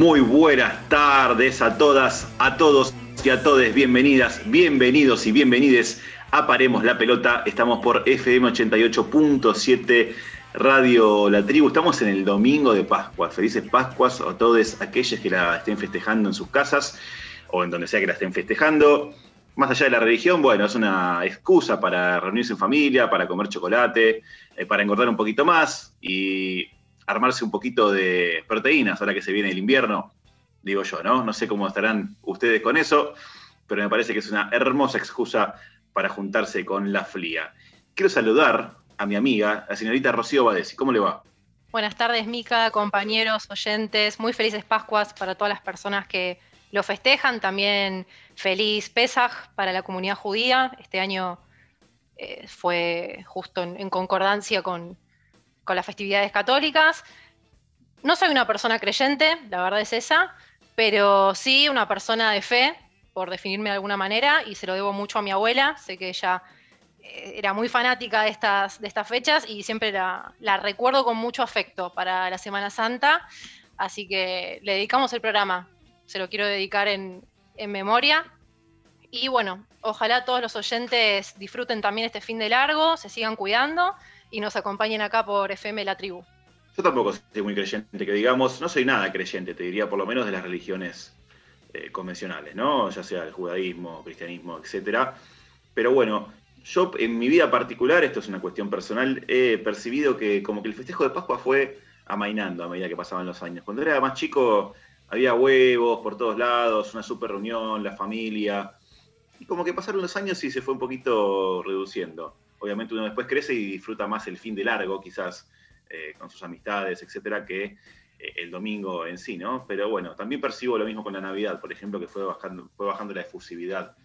Muy buenas tardes a todas, a todos y a todes. Bienvenidas, bienvenidos y bienvenides a Paremos la Pelota. Estamos por FM 88.7 Radio La Tribu. Estamos en el domingo de Pascua. Felices Pascuas a todos aquellos que la estén festejando en sus casas o en donde sea que la estén festejando. Más allá de la religión, bueno, es una excusa para reunirse en familia, para comer chocolate, eh, para engordar un poquito más y armarse un poquito de proteínas ahora que se viene el invierno, digo yo, ¿no? No sé cómo estarán ustedes con eso, pero me parece que es una hermosa excusa para juntarse con la flia. Quiero saludar a mi amiga, la señorita Rocío Badesi. ¿Cómo le va? Buenas tardes, Mica, compañeros, oyentes. Muy felices Pascuas para todas las personas que lo festejan. También feliz Pesaj para la comunidad judía. Este año eh, fue justo en concordancia con, con las festividades católicas. No soy una persona creyente, la verdad es esa, pero sí una persona de fe, por definirme de alguna manera, y se lo debo mucho a mi abuela. Sé que ella eh, era muy fanática de estas, de estas fechas y siempre la, recuerdo con mucho afecto para la Semana Santa, así que le dedicamos el programa. Se lo quiero dedicar en, en memoria. Y bueno, ojalá todos los oyentes disfruten también este fin de largo, se sigan cuidando y nos acompañen acá por FM La Tribu. Yo tampoco soy muy creyente, que digamos, no soy nada creyente, te diría, por lo menos de las religiones eh, convencionales, ¿no? Ya sea el judaísmo, cristianismo, etcétera. Pero bueno, yo en mi vida particular, esto es una cuestión personal, he percibido que como que el festejo de Pascua fue amainando a medida que pasaban los años. Cuando era más chico había huevos por todos lados, una super reunión, la familia, y como que pasaron los años y se fue un poquito reduciendo obviamente uno después crece y disfruta más el fin de largo, quizás eh, con sus amistades, etcétera, que eh, el domingo en sí, ¿no? Pero bueno, también percibo lo mismo con la Navidad, por ejemplo, que fue bajando, fue bajando la efusividad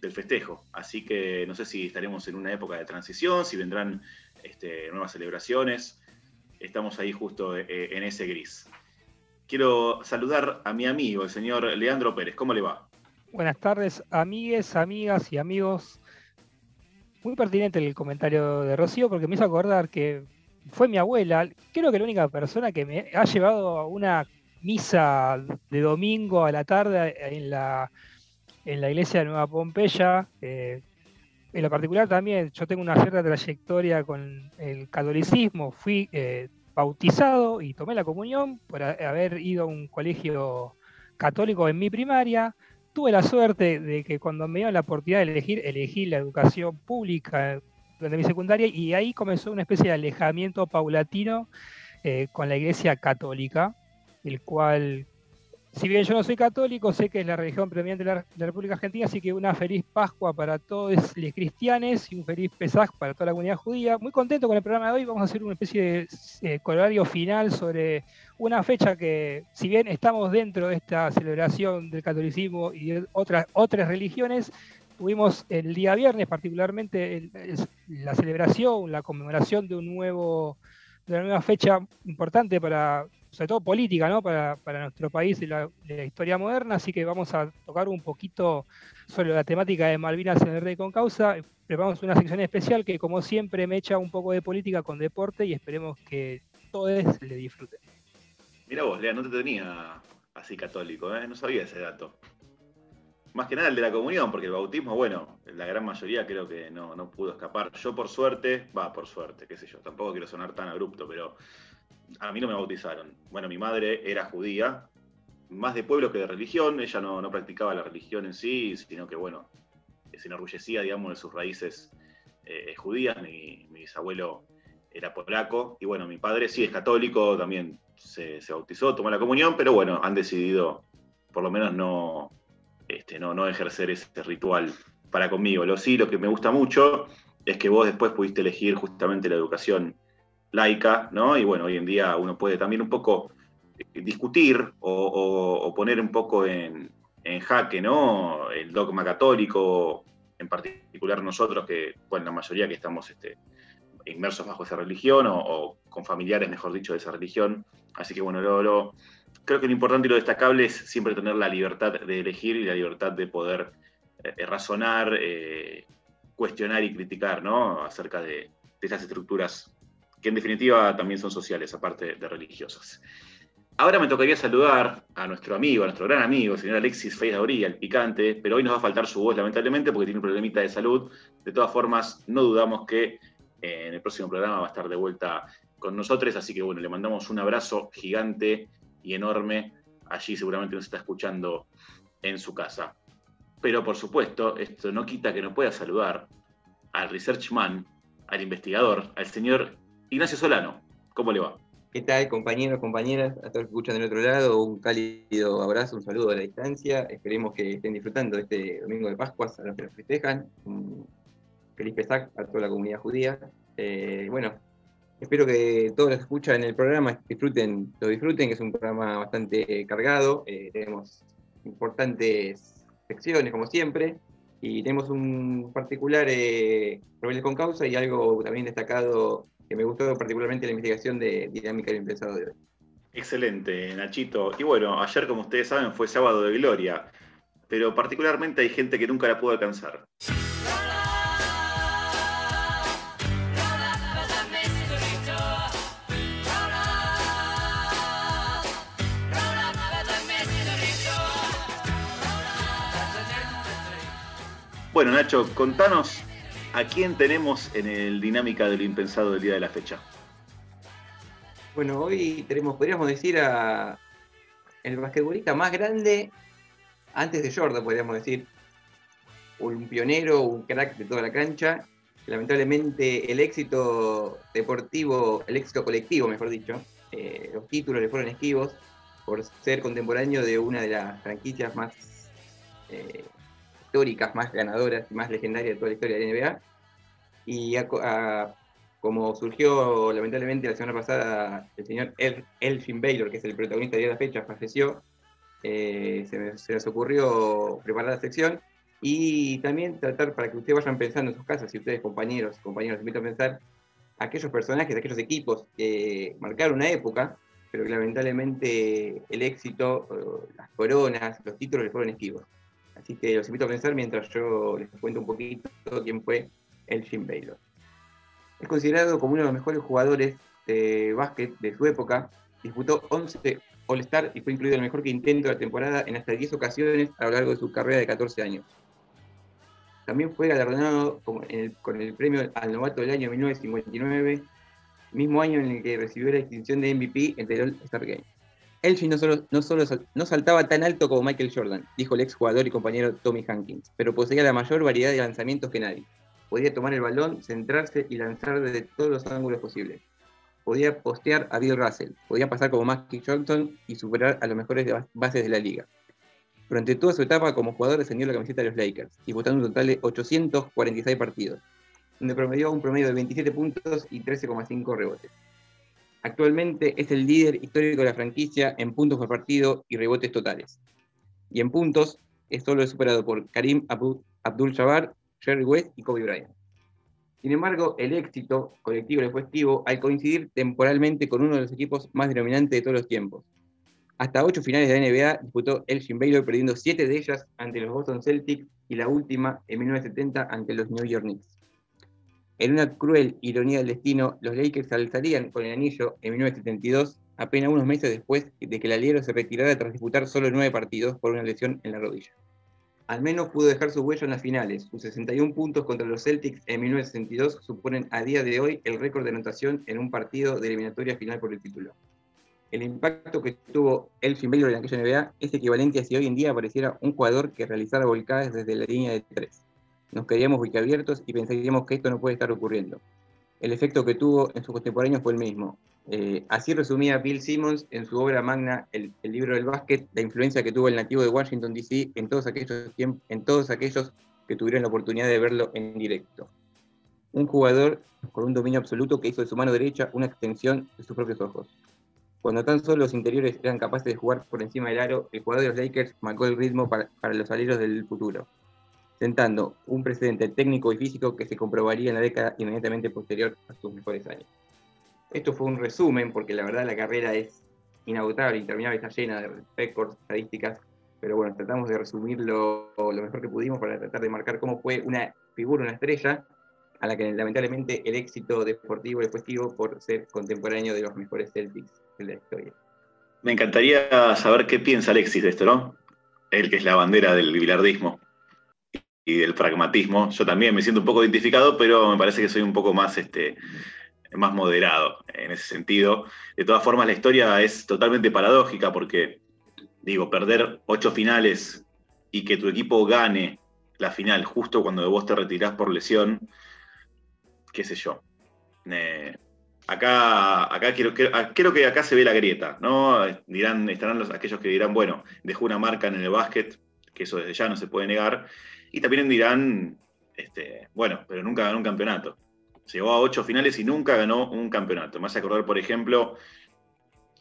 del festejo. Así que no sé si estaremos en una época de transición, si vendrán este, nuevas celebraciones. Estamos ahí justo eh, en ese gris. Quiero saludar a mi amigo, el señor Leandro Pérez. ¿Cómo le va? Buenas tardes, amigues, amigas y amigos muy pertinente el comentario de Rocío porque me hizo acordar que fue mi abuela, creo que la única persona que me ha llevado a una misa de domingo a la tarde en la, en la iglesia de Nueva Pompeya. Eh, en lo particular también, yo tengo una cierta trayectoria con el catolicismo, fui eh, bautizado y tomé la comunión por haber ido a un colegio católico en mi primaria tuve la suerte de que cuando me dio la oportunidad de elegir, elegí la educación pública durante mi secundaria y ahí comenzó una especie de alejamiento paulatino eh, con la iglesia católica, el cual, si bien yo no soy católico, sé que es la religión predominante de la, República Argentina, así que una feliz Pascua para todos los cristianos y un feliz Pesaj para toda la comunidad judía. Muy contento con el programa de hoy, vamos a hacer una especie de eh, final sobre una fecha que, si bien estamos dentro de esta celebración del catolicismo y de otras, otras religiones, tuvimos el día viernes particularmente la celebración, la conmemoración de un nuevo de una nueva fecha importante para, sobre todo política, ¿no? para, nuestro país y la, historia moderna, así que vamos a tocar un poquito sobre la temática de Malvinas en el Rey con Causa. Preparamos una sección especial que como siempre me echa un poco de política con deporte y esperemos que todos le disfruten. Mira vos, Lea, no te tenía así católico, ¿eh? no sabía ese dato. Más que nada el de la comunión, porque el bautismo, bueno, la gran mayoría creo que no, no pudo escapar. Yo por suerte, va, por suerte, qué sé yo, tampoco quiero sonar tan abrupto, pero a mí no me bautizaron. Bueno, mi madre era judía, más de pueblo que de religión, ella no, practicaba la religión en sí, sino que, bueno, se enorgullecía, digamos, de sus raíces eh, judías. Mi, mi bisabuelo era polaco, y bueno, mi padre sí es católico, también se, bautizó, tomó la comunión, pero bueno, han decidido por lo menos no, este, no, no ejercer ese ritual para conmigo. Lo sí, lo que me gusta mucho es que vos después pudiste elegir justamente la educación laica, ¿no? Y bueno, hoy en día uno puede también un poco eh, discutir o, poner un poco en, jaque, ¿no? El dogma católico, en particular nosotros que, bueno, la mayoría que estamos este, inmersos bajo esa religión o, con familiares, mejor dicho, de esa religión. Así que bueno, lo, creo que lo importante y lo destacable es siempre tener la libertad de elegir y la libertad de poder eh, razonar, eh, cuestionar y criticar ¿no? acerca de, de esas estructuras que en definitiva también son sociales, aparte de religiosas. Ahora me tocaría saludar a nuestro amigo, a nuestro gran amigo, el señor Alexis Feiz el picante, pero hoy nos va a faltar su voz lamentablemente porque tiene un problemita de salud. De todas formas, no dudamos que eh, en el próximo programa va a estar de vuelta con nosotros, así que bueno, le mandamos un abrazo gigante y enorme. Allí seguramente nos está escuchando en su casa. Pero por supuesto, esto no quita que no pueda saludar al researchman, al investigador, al señor Ignacio Solano. ¿Cómo le va? ¿Qué tal, compañeros, compañeras? A todos los que escuchan del otro lado, un cálido abrazo, un saludo a la distancia. Esperemos que estén disfrutando este domingo de Pascuas a los que lo festejan. Un feliz Pesach a toda la comunidad judía. Eh, bueno, espero que todos los que escuchan el programa disfruten, lo disfruten, que es un programa bastante cargado. Eh, tenemos importantes secciones, como siempre, y tenemos un particular eh, con causa y algo también destacado que me gustó particularmente la investigación de dinámica del impensado de hoy. Excelente, Nachito. Y bueno, ayer, como ustedes saben, fue sábado de gloria, pero particularmente hay gente que nunca la pudo alcanzar. Bueno, Nacho, contanos ¿A quién tenemos en el dinámica de lo impensado del día de la fecha? Bueno, hoy tenemos, podríamos decir, a el basquetbolista más grande antes de Jordan, podríamos decir. Un pionero, un crack de toda la cancha. Lamentablemente el éxito deportivo, el éxito colectivo, mejor dicho, eh, los títulos le fueron esquivos por ser contemporáneo de una de las franquicias más eh, históricas, más ganadoras y más legendarias de toda la historia de la NBA. Y como surgió lamentablemente la semana pasada, el señor Elfin Baylor, que es el protagonista de la fecha, falleció, eh, se, se, les ocurrió preparar la sección y también tratar para que ustedes vayan pensando en sus casas, si ustedes compañeros, compañeros, invito a pensar aquellos personajes, aquellos equipos que marcaron una época, pero que lamentablemente el éxito, las coronas, los títulos les fueron esquivos. Así que los invito a pensar mientras yo les cuento un poquito quién fue el Jim Baylor. Es considerado como uno de los mejores jugadores de básquet de su época. Disputó 11 All-Star y fue incluido en el mejor quinteto de la temporada en hasta 10 ocasiones a lo largo de su carrera de 14 años. También fue galardonado con el, premio al novato del año 1959, mismo año en el que recibió la distinción de MVP entre el All-Star Game. Elgin no solo, no saltaba tan alto como Michael Jordan, dijo el ex jugador y compañero Tommy Hankins, pero poseía la mayor variedad de lanzamientos que nadie. Podía tomar el balón, centrarse y lanzar desde todos los ángulos posibles. Podía postear a Bill Russell, podía pasar como Magic Johnson y superar a los mejores bases de la liga. Durante toda su etapa como jugador descendió la camiseta de los Lakers, disputando un total de 846 partidos, donde promedió un promedio de 27 puntos y 13,5 rebotes. Actualmente es el líder histórico de la franquicia en puntos por partido y rebotes totales. Y en puntos es solo superado por Karim Abdul-Jabbar, Jerry West y Kobe Bryant. Sin embargo, el éxito colectivo le fue esquivo al coincidir temporalmente con uno de los equipos más denominantes de todos los tiempos. Hasta ocho finales de la NBA disputó Elgin Baylor, perdiendo siete de ellas ante los Boston Celtics y la última en 1970 ante los New York Knicks. En una cruel ironía del destino, los Lakers alzarían con el anillo en 1972, apenas unos meses después de que el aliero se retirara tras disputar solo nueve partidos por una lesión en la rodilla. Al menos pudo dejar su huella en las finales. Sus 61 puntos contra los Celtics en 1962 suponen a día de hoy el récord de anotación en un partido de eliminatoria final por el título. El impacto que tuvo Elfin Baylor en aquella NBA es equivalente a si hoy en día apareciera un jugador que realizara volcadas desde la línea de tres nos quedaríamos abiertos y pensaríamos que esto no puede estar ocurriendo. El efecto que tuvo en sus contemporáneos fue el mismo. Eh, así resumía Bill Simmons en su obra magna, el, libro del básquet, la influencia que tuvo el nativo de Washington, D.C. En todos, aquellos en todos aquellos que tuvieron la oportunidad de verlo en directo. Un jugador con un dominio absoluto que hizo de su mano derecha una extensión de sus propios ojos. Cuando tan solo los interiores eran capaces de jugar por encima del aro, el jugador de los Lakers marcó el ritmo para, para los aleros del futuro sentando un precedente técnico y físico que se comprobaría en la década inmediatamente posterior a sus mejores años. Esto fue un resumen, porque la verdad la carrera es inagotable, interminable, está llena de récords, estadísticas, pero bueno, tratamos de resumirlo lo mejor que pudimos para tratar de marcar cómo fue una figura, una estrella, a la que lamentablemente el éxito deportivo le fue por ser contemporáneo de los mejores Celtics de la historia. Me encantaría saber qué piensa Alexis de esto, ¿no? Él que es la bandera del bilardismo y del pragmatismo. Yo también me siento un poco identificado, pero me parece que soy un poco más, este, más moderado en ese sentido. De todas formas, la historia es totalmente paradójica porque, digo, perder ocho finales y que tu equipo gane la final justo cuando vos te retirás por lesión, qué sé yo. acá, acá quiero, creo que acá se ve la grieta, ¿no? Dirán, estarán los, aquellos que dirán, bueno, dejó una marca en el básquet, que eso desde ya no se puede negar, y también dirán, este, bueno, pero nunca ganó un campeonato. Llegó a ocho finales y nunca ganó un campeonato. Me hace acordar, por ejemplo,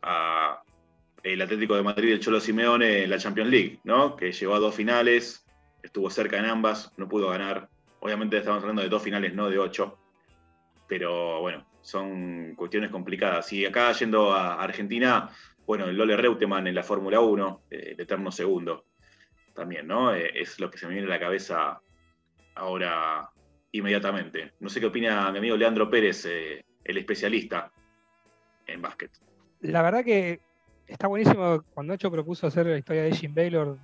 a el Atlético de Madrid, el Cholo Simeone en la Champions League, ¿no? Que llegó a dos finales, estuvo cerca en ambas, no pudo ganar. Obviamente estamos hablando de dos finales, no de ocho. Pero bueno, son cuestiones complicadas. Y acá yendo a Argentina, bueno, el Lole Reutemann en la Fórmula 1, eh, el eterno segundo, también, ¿no? Eh, es lo que se me viene a la cabeza ahora inmediatamente. No sé qué opina mi amigo Leandro Pérez, eh, el especialista en básquet. La verdad que está buenísimo cuando Nacho propuso hacer la historia de Jim Baylor,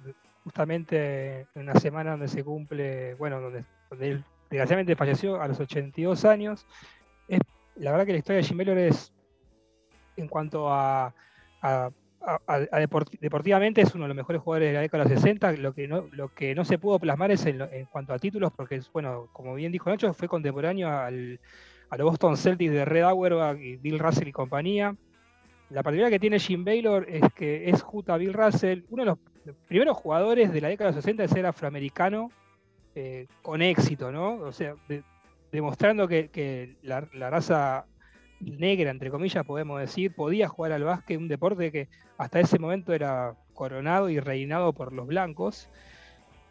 justamente en una semana donde se cumple, bueno, donde, él desgraciadamente falleció a los 82 años. la verdad que la historia de Jim Baylor es, en cuanto a, deportivamente, es uno de los mejores jugadores de la década de los 60. Lo que no, lo que no se pudo plasmar es en, cuanto a títulos, porque, bueno, como bien dijo Nacho, fue contemporáneo al, a los Boston Celtics de Red Auerbach y Bill Russell y compañía la particularidad que tiene Jim Baylor es que es junto a Bill Russell uno de los primeros jugadores de la década de los 60 de ser afroamericano eh, con éxito, ¿no? O sea, demostrando que, la, raza negra, entre comillas, podemos decir, podía jugar al básquet, un deporte que hasta ese momento era coronado y reinado por los blancos,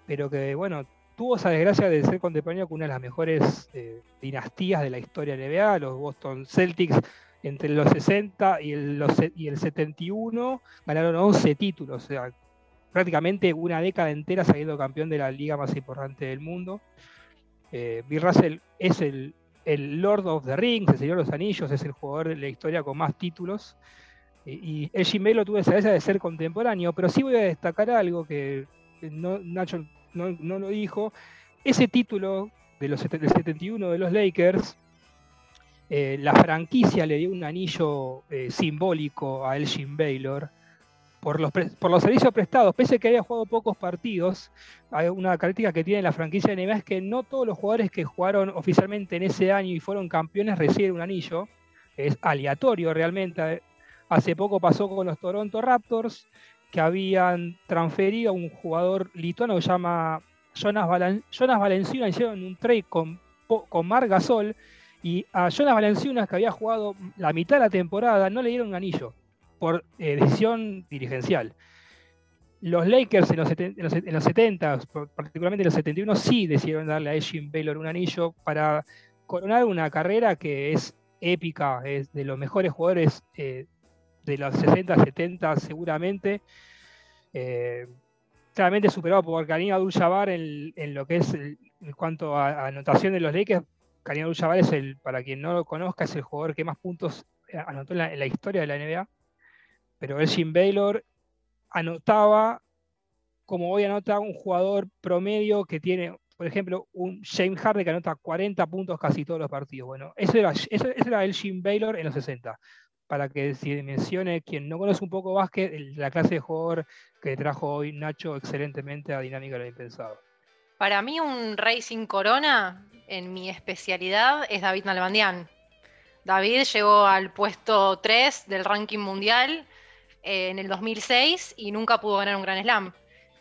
pero que, bueno, tuvo esa desgracia de ser contemporáneo con una de las mejores eh, dinastías de la historia NBA, los Boston Celtics entre los 60 y el, y el 71 ganaron 11 títulos, o sea, prácticamente una década entera saliendo campeón de la liga más importante del mundo. Eh, Bill Russell es el, Lord of the Rings, el Señor de los Anillos, es el jugador de la historia con más títulos. Y, el Jim lo desgracia de ser contemporáneo, pero sí voy a destacar algo que Nacho no, lo dijo. Ese título de los, del 71 de los Lakers eh, la franquicia le dio un anillo eh, simbólico a Elgin Baylor por los, por los servicios prestados. Pese a que haya jugado pocos partidos, hay una característica que tiene la franquicia de NBA es que no todos los jugadores que jugaron oficialmente en ese año y fueron campeones reciben un anillo. Es aleatorio realmente. Hace poco pasó con los Toronto Raptors, que habían transferido a un jugador lituano que se llama Jonas, Valenciunas, hicieron un trade con, con Mar Gasol, y a Jonas Valenciunas, que había jugado la mitad de la temporada, no le dieron un anillo por eh, decisión dirigencial. Los Lakers en los, 70, particularmente en los 71, sí decidieron darle a Jim Baylor un anillo para coronar una carrera que es épica, es de los mejores jugadores eh, de los 60, 70 seguramente. Eh, claramente superado por Karim Abdul-Jabbar en, lo que es en cuanto a anotación de los Lakers, Karim Abdul es el, para quien no lo conozca, es el jugador que más puntos eh, anotó en la, historia de la NBA. Pero Elgin Baylor anotaba como hoy anota un jugador promedio que tiene, por ejemplo, un James Harden que anota 40 puntos casi todos los partidos. Bueno, ese era, ese, Elgin Baylor en los 60. Para que se mencione quien no conoce un poco básquet, la clase de jugador que trajo hoy Nacho excelentemente a Dinámica lo Impensado. Para mí un Racing Corona en mi especialidad es David Nalbandian. David llegó al puesto 3 del ranking mundial eh, en el 2006 y nunca pudo ganar un Grand Slam,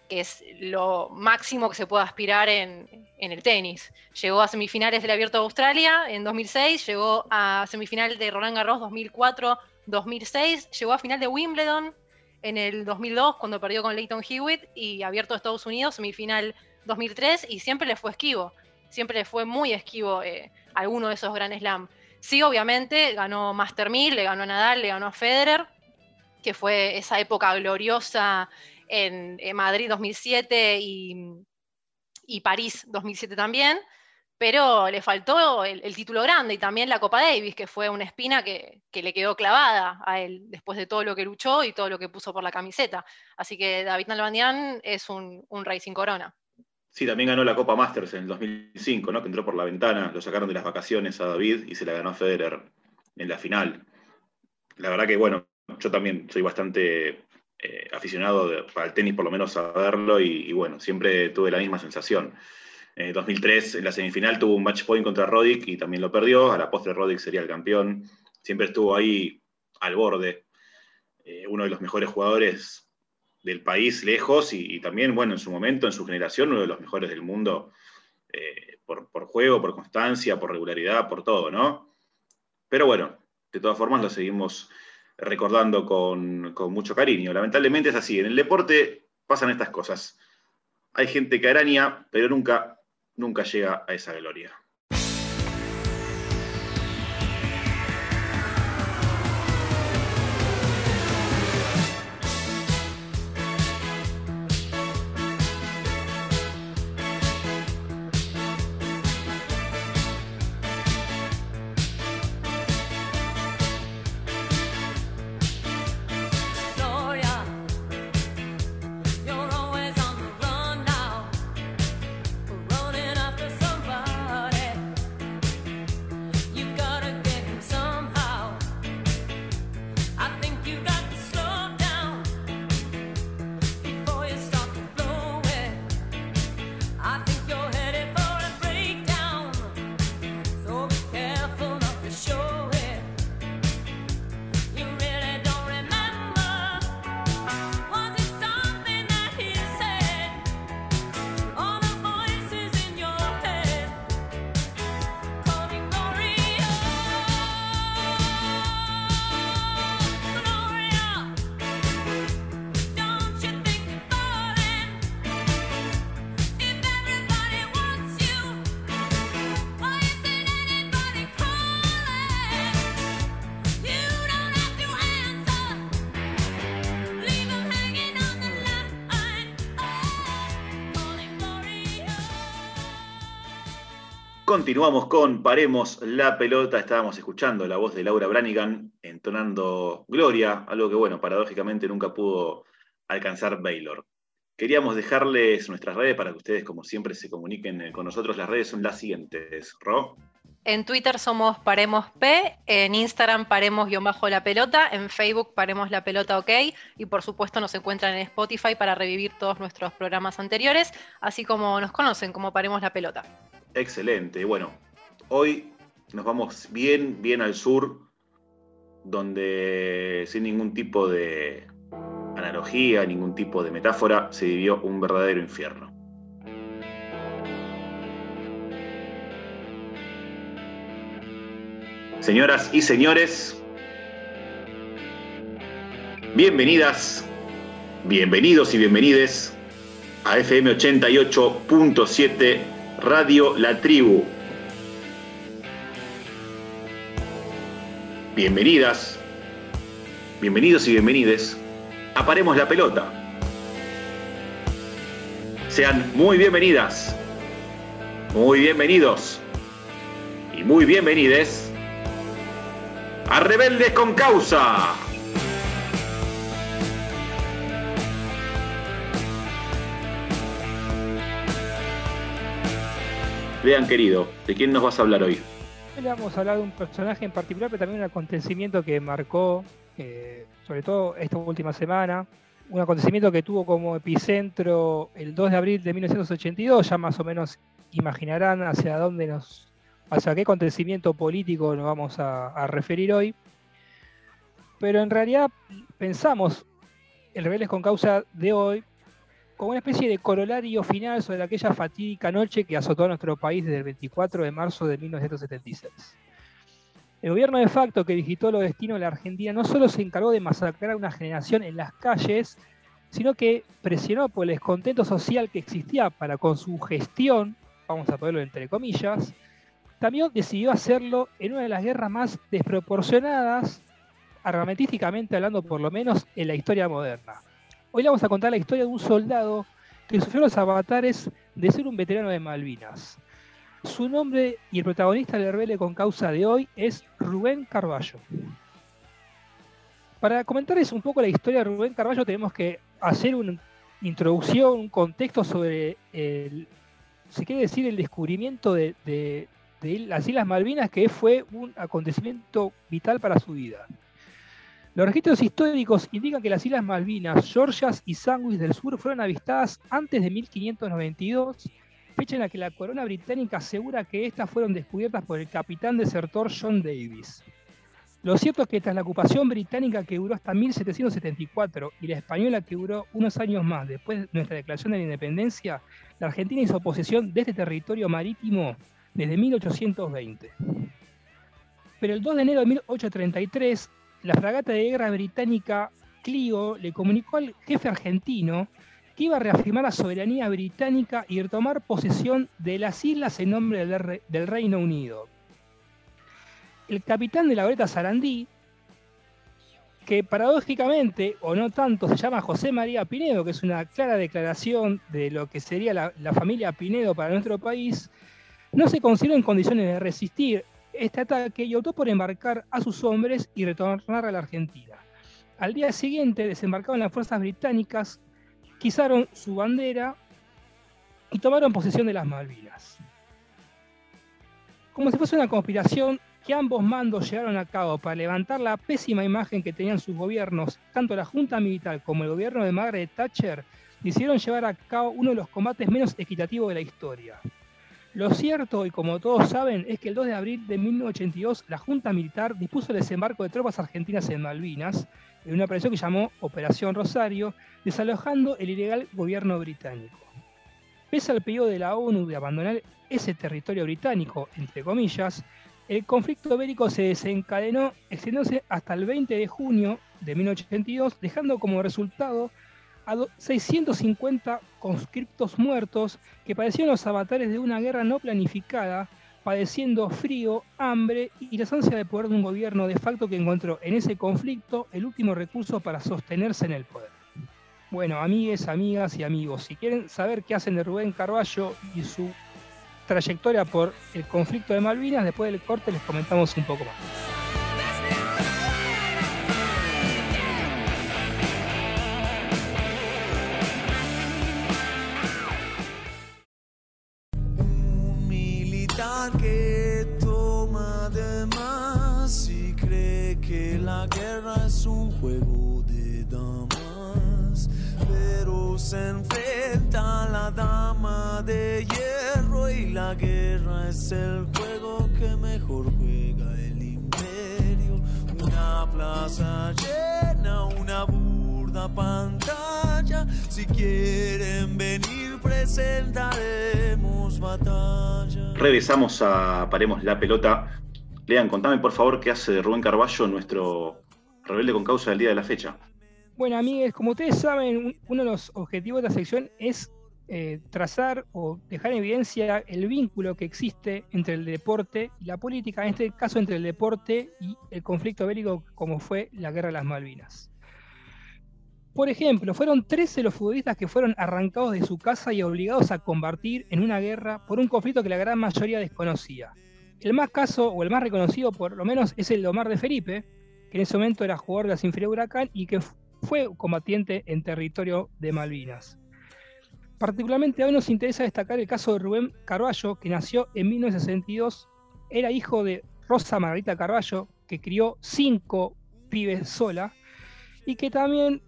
que es lo máximo que se puede aspirar en, el tenis. Llegó a semifinales del Abierto de Australia en 2006, llegó a semifinal de Roland Garros 2004, 2006, llegó a final de Wimbledon en el 2002 cuando perdió con Leighton Hewitt y Abierto de Estados Unidos, semifinal 2003 y siempre le fue esquivo siempre le fue muy esquivo eh, alguno de esos Grand Slam. Sí, obviamente, ganó Master 1000, le ganó a Nadal, le ganó a Federer, que fue esa época gloriosa en, Madrid 2007 y, París 2007 también, pero le faltó el, título grande y también la Copa Davis, que fue una espina que, le quedó clavada a él después de todo lo que luchó y todo lo que puso por la camiseta. Así que David Nalbandián es un, un rey sin corona. Sí, también ganó la Copa Masters en el 2005, ¿no? Que entró por la ventana, lo sacaron de las vacaciones a David y se la ganó a Federer en la final. La verdad que, bueno, yo también soy bastante eh, aficionado para el tenis, por lo menos a verlo, y, bueno, siempre tuve la misma sensación. En 2003, en la semifinal, tuvo un match point contra Roddick y también lo perdió. A la postre, Roddick sería el campeón. Siempre estuvo ahí al borde. Eh, uno de los mejores jugadores del país lejos y, también, bueno, en su momento, en su generación, uno de los mejores del mundo eh, por, juego, por constancia, por regularidad, por todo, ¿no? Pero bueno, de todas formas lo seguimos recordando con, con mucho cariño. Lamentablemente es así, en el deporte pasan estas cosas. Hay gente que araña, pero nunca nunca llega a esa gloria. Continuamos con Paremos la pelota. Estábamos escuchando la voz de Laura Branigan entonando Gloria, algo que, bueno, paradójicamente nunca pudo alcanzar Baylor. Queríamos dejarles nuestras redes para que ustedes, como siempre, se comuniquen eh, con nosotros. Las redes son las siguientes. Ro. En Twitter somos Paremos P, en Instagram Paremos-la pelota, en Facebook Paremos la pelota OK y por supuesto nos encuentran en Spotify para revivir todos nuestros programas anteriores, así como nos conocen como Paremos la pelota. Excelente. Bueno, hoy nos vamos bien, bien al sur, donde sin ningún tipo de analogía, ningún tipo de metáfora, se vivió un verdadero infierno. Señoras y señores, bienvenidas, bienvenidos y bienvenides a FM 88.7 Radio La Tribu. Bienvenidas, bienvenidos y bienvenides a Paremos la Pelota. Sean muy bienvenidas, muy bienvenidos y muy bienvenides a Rebeldes con Causa. Vean, querido, ¿de quién nos vas a hablar hoy? Hoy vamos a hablar de un personaje en particular, pero también un acontecimiento que marcó, eh, sobre todo esta última semana, un acontecimiento que tuvo como epicentro el 2 de abril de 1982, ya más o menos imaginarán hacia dónde nos, hacia qué acontecimiento político nos vamos a, referir hoy. Pero en realidad pensamos el Rebeldes con Causa de hoy como una especie de corolario final sobre aquella fatídica noche que azotó a nuestro país desde el 24 de marzo de 1976. El gobierno de facto que digitó los destinos de la Argentina no solo se encargó de masacrar a una generación en las calles, sino que presionó por el descontento social que existía para con su gestión, vamos a ponerlo entre comillas, también decidió hacerlo en una de las guerras más desproporcionadas, armamentísticamente hablando por lo menos, en la historia moderna. Hoy le vamos a contar la historia de un soldado que sufrió los avatares de ser un veterano de Malvinas. Su nombre y el protagonista del rebelde con causa de hoy es Rubén Carballo. Para comentarles un poco la historia de Rubén Carballo tenemos que hacer una introducción, un contexto sobre, el, se quiere decir, el descubrimiento de, de las Islas Malvinas, que fue un acontecimiento vital para su vida. Los registros históricos indican que las Islas Malvinas, Georgias y Sandwich del Sur fueron avistadas antes de 1592 fecha en la que la corona británica asegura que estas fueron descubiertas por el capitán desertor John Davis. Lo cierto es que tras la ocupación británica que duró hasta 1774 y la española que duró unos años más después de nuestra declaración de la independencia, la Argentina hizo posesión de este territorio marítimo desde 1820. Pero el 2 de enero de 1833, la fragata de guerra británica Clio le comunicó al jefe argentino que iba a reafirmar la soberanía británica y retomar posesión de las islas en nombre del, Reino Unido. El capitán de la goleta Sarandí, que paradójicamente, o no tanto, se llama José María Pinedo, que es una clara declaración de lo que sería la, la familia Pinedo para nuestro país, no se consideró en condiciones de resistir este ataque y optó por embarcar a sus hombres y retornar a la Argentina. Al día siguiente desembarcaron las fuerzas británicas quisaron su bandera y tomaron posesión de las Malvinas. Como si fuese una conspiración que ambos mandos llevaron a cabo para levantar la pésima imagen que tenían sus gobiernos, tanto la Junta Militar como el gobierno de Margaret Thatcher, hicieron llevar a cabo uno de los combates menos equitativos de la historia. Lo cierto, y como todos saben, es que el 2 de abril de 1982 la Junta Militar dispuso el desembarco de tropas argentinas en Malvinas, en una operación que llamó Operación Rosario, desalojando el ilegal gobierno británico. Pese al pedido de la ONU de abandonar ese territorio británico, entre comillas, el conflicto bélico se desencadenó extendiéndose hasta el 20 de junio de 1982, dejando como resultado a 650 conscriptos muertos que padecieron los avatares de una guerra no planificada padeciendo frío, hambre y la ansia de poder de un gobierno de facto que encontró en ese conflicto el último recurso para sostenerse en el poder. Bueno, amigues, amigas y amigos, si quieren saber qué hacen de Rubén Carballo y su trayectoria por el conflicto de Malvinas, después del corte les comentamos un poco más. Que toma de más y cree que la guerra es un juego de damas, pero se enfrenta a la dama de hierro y la guerra es el juego que mejor juega el imperio. Una plaza llena, una burda pantalla, si quieren venir presentaremos batalla. Regresamos a Paremos la Pelota. Lean, contame por favor qué hace Rubén Carballo, nuestro rebelde con causa del día de la fecha. Bueno, amigos, como ustedes saben, uno de los objetivos de la sección es eh, trazar o dejar en evidencia el vínculo que existe entre el deporte y la política, en este caso entre el deporte y el conflicto bélico como fue la Guerra de las Malvinas. Por ejemplo, fueron 13 los futbolistas que fueron arrancados de su casa y obligados a combatir en una guerra por un conflicto que la gran mayoría desconocía. El más caso, o el más reconocido por lo menos, es el de Omar de Felipe, que en ese momento era jugador de la Sinfonía Huracán y que fue combatiente en territorio de Malvinas. Particularmente hoy nos interesa destacar el caso de Rubén Carballo, que nació en 1962, era hijo de Rosa Margarita Carballo, que crió cinco pibes sola, y que también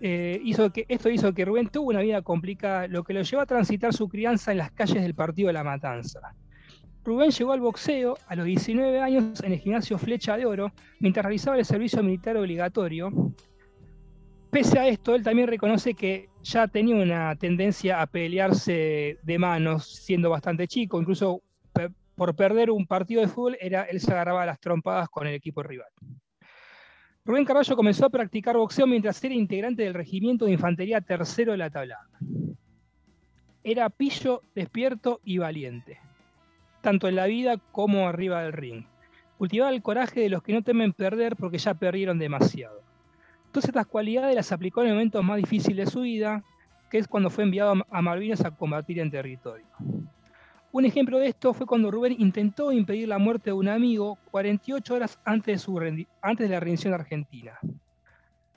eh, hizo que, esto hizo que Rubén tuvo una vida complicada, lo que lo llevó a transitar su crianza en las calles del partido de La Matanza. Rubén llegó al boxeo a los 19 años en el gimnasio Flecha de Oro, mientras realizaba el servicio militar obligatorio. Pese a esto, él también reconoce que ya tenía una tendencia a pelearse de manos siendo bastante chico, incluso por perder un partido de fútbol, era, él se agarraba las trompadas con el equipo rival. Rubén Carballo comenzó a practicar boxeo mientras era integrante del Regimiento de Infantería Tercero de la Tablada. Era pillo, despierto y valiente, tanto en la vida como arriba del ring. Cultivaba el coraje de los que no temen perder porque ya perdieron demasiado. Todas estas cualidades las aplicó en el momento más difícil de su vida, que es cuando fue enviado a Malvinas a combatir en territorio. Un ejemplo de esto fue cuando Rubén intentó impedir la muerte de un amigo 48 horas antes de, su antes de la rendición argentina.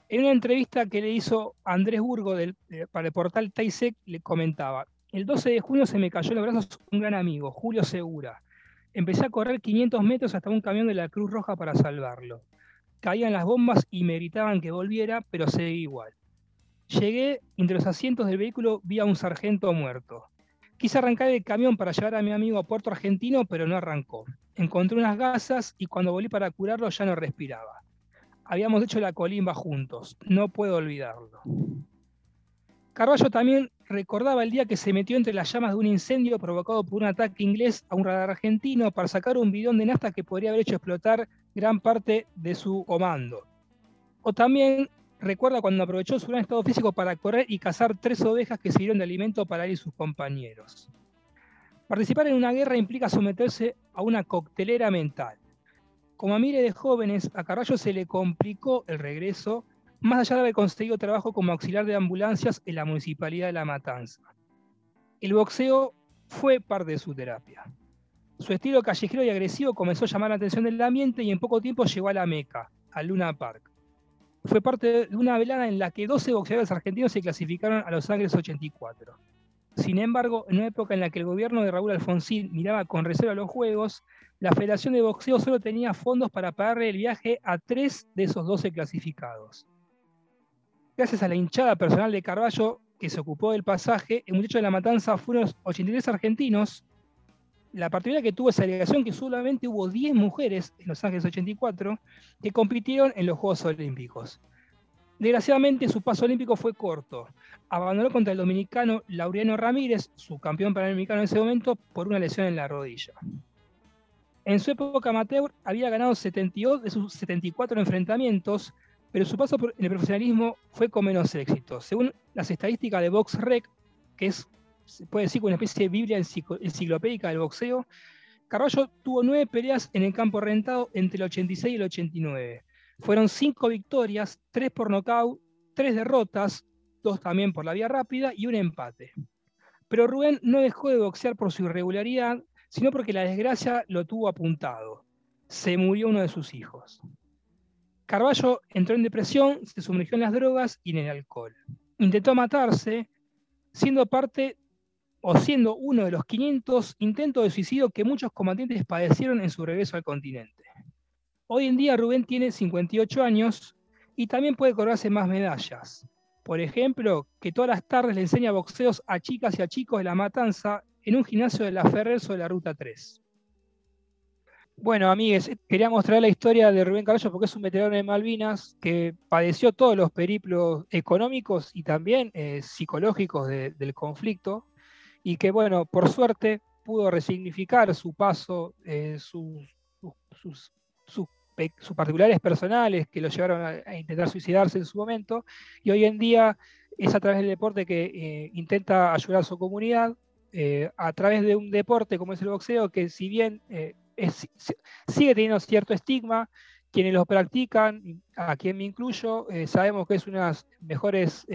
En una entrevista que le hizo Andrés Burgo del, para el portal Taisec, le comentaba, el 12 de junio se me cayó en los brazos un gran amigo, Julio Segura. Empecé a correr 500 metros hasta un camión de la Cruz Roja para salvarlo. Caían las bombas y me gritaban que volviera, pero seguí igual. Llegué, entre los asientos del vehículo vi a un sargento muerto. Quise arrancar el camión para llevar a mi amigo a Puerto Argentino, pero no arrancó. Encontré unas gasas y cuando volví para curarlo ya no respiraba. Habíamos hecho la colimba juntos, no puedo olvidarlo. Carballo también recordaba el día que se metió entre las llamas de un incendio provocado por un ataque inglés a un radar argentino para sacar un bidón de nafta que podría haber hecho explotar gran parte de su comando. O también recuerda cuando aprovechó su gran estado físico para correr y cazar tres ovejas que sirvieron de alimento para él y sus compañeros. Participar en una guerra implica someterse a una coctelera mental. Como a miles de jóvenes, a Carballo se le complicó el regreso, más allá de haber conseguido trabajo como auxiliar de ambulancias en la municipalidad de La Matanza. El boxeo fue parte de su terapia. Su estilo callejero y agresivo comenzó a llamar la atención del ambiente y en poco tiempo llegó a la Meca, a Luna Park fue parte de una velada en la que 12 boxeadores argentinos se clasificaron a Los Ángeles 84. Sin embargo, en una época en la que el gobierno de Raúl Alfonsín miraba con reserva los Juegos, la Federación de Boxeo solo tenía fondos para pagarle el viaje a tres de esos 12 clasificados. Gracias a la hinchada personal de Carballo, que se ocupó del pasaje, el muchacho de la matanza fueron 83 argentinos la particularidad que tuvo esa delegación que solamente hubo 10 mujeres en Los Ángeles 84 que compitieron en los Juegos Olímpicos. Desgraciadamente su paso olímpico fue corto. Abandonó contra el dominicano Laureano Ramírez, su campeón panamericano en ese momento, por una lesión en la rodilla. En su época amateur había ganado 72 de sus 74 enfrentamientos, pero su paso en el profesionalismo fue con menos éxito. Según las estadísticas de BoxRec, que es puede decir, una especie de Biblia enciclopédica del boxeo. Carballo tuvo nueve peleas en el campo rentado entre el 86 y el 89. Fueron cinco victorias, tres por nocaut, tres derrotas, dos también por la vía rápida y un empate. Pero Rubén no dejó de boxear por su irregularidad, sino porque la desgracia lo tuvo apuntado. Se murió uno de sus hijos. Carballo entró en depresión, se sumergió en las drogas y en el alcohol. Intentó matarse, siendo parte o siendo uno de los 500 intentos de suicidio que muchos combatientes padecieron en su regreso al continente. Hoy en día Rubén tiene 58 años y también puede colgarse más medallas. Por ejemplo, que todas las tardes le enseña boxeos a chicas y a chicos de La Matanza en un gimnasio de la Ferrer sobre la Ruta 3. Bueno, amigues, quería mostrar la historia de Rubén Carballo porque es un veterano de Malvinas que padeció todos los periplos económicos y también eh, psicológicos del conflicto y que, bueno, por suerte pudo resignificar su paso, eh, sus, sus, particulares personales que lo llevaron a, intentar suicidarse en su momento, y hoy en día es a través del deporte que eh, intenta ayudar a su comunidad, eh, a través de un deporte como es el boxeo, que si bien sigue teniendo cierto estigma, quienes lo practican, a quien me incluyo, sabemos que es una de las mejores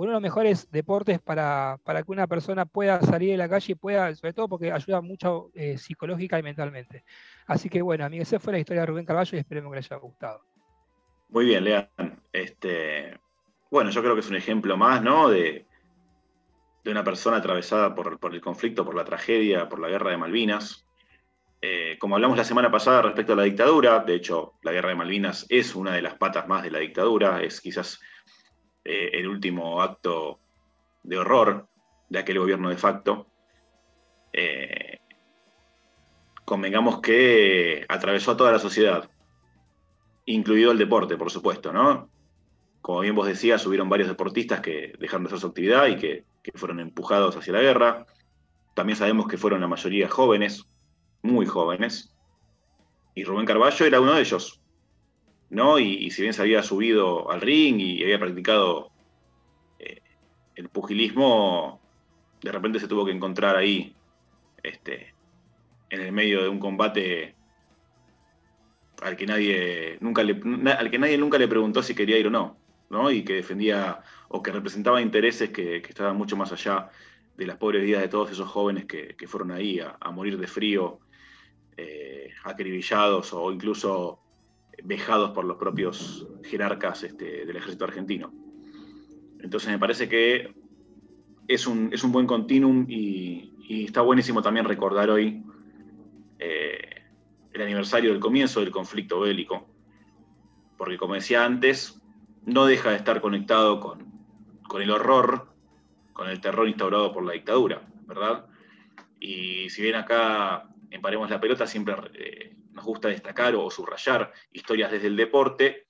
uno de los mejores deportes para, que una persona pueda salir de la calle y pueda, sobre todo porque ayuda mucho eh, psicológica y mentalmente. Así que bueno, amigos, esa fue la historia de Rubén Carballo y esperemos que les haya gustado. Muy bien, Lean. Este, bueno, yo creo que es un ejemplo más, ¿no? De, de una persona atravesada por, el conflicto, por la tragedia, por la guerra de Malvinas. Eh, como hablamos la semana pasada respecto a la dictadura, de hecho, la guerra de Malvinas es una de las patas más de la dictadura, es quizás eh, el último acto de horror de aquel gobierno de facto. Eh, convengamos que atravesó a toda la sociedad, incluido el deporte, por supuesto, ¿no? Como bien vos decías, hubieron varios deportistas que dejaron de hacer su actividad y que, fueron empujados hacia la guerra. También sabemos que fueron la mayoría jóvenes, muy jóvenes, y Rubén Carballo era uno de ellos. ¿No? Y, si bien se había subido al ring y había practicado eh, el pugilismo, de repente se tuvo que encontrar ahí, este, en el medio de un combate al que nadie nunca le, al que nadie nunca le preguntó si quería ir o no, ¿no? Y que defendía o que representaba intereses que, estaban mucho más allá de las pobres vidas de todos esos jóvenes que, que fueron ahí a, morir de frío, eh, acribillados o incluso vejados por los propios jerarcas este, del ejército argentino. Entonces me parece que es un, es un buen continuum y, está buenísimo también recordar hoy eh, el aniversario del comienzo del conflicto bélico, porque como decía antes, no deja de estar conectado con, con el horror, con el terror instaurado por la dictadura, ¿verdad? Y si bien acá en Paremos la Pelota siempre eh, nos gusta destacar o subrayar historias desde el deporte,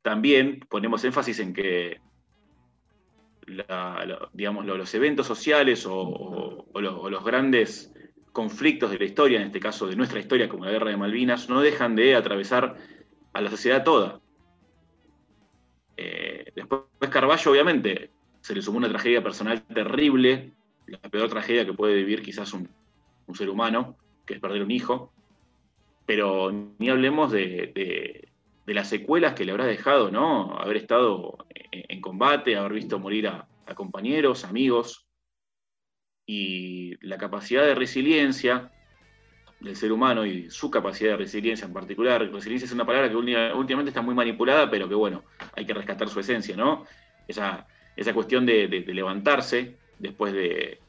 también ponemos énfasis en que digamos, los eventos sociales o, los, grandes conflictos de la historia, en este caso de nuestra historia como la guerra de Malvinas, no dejan de atravesar a la sociedad toda. Eh, después Carballo, obviamente, se le sumó una tragedia personal terrible, la peor tragedia que puede vivir quizás un ser humano, que es perder un hijo, pero ni hablemos de, las secuelas que le habrá dejado, ¿no? Haber estado en, combate, haber visto morir a, compañeros, amigos, y la capacidad de resiliencia del ser humano y su capacidad de resiliencia en particular. Resiliencia es una palabra que últimamente está muy manipulada, pero que bueno, hay que rescatar su esencia, ¿no? Esa, esa cuestión de, levantarse después de,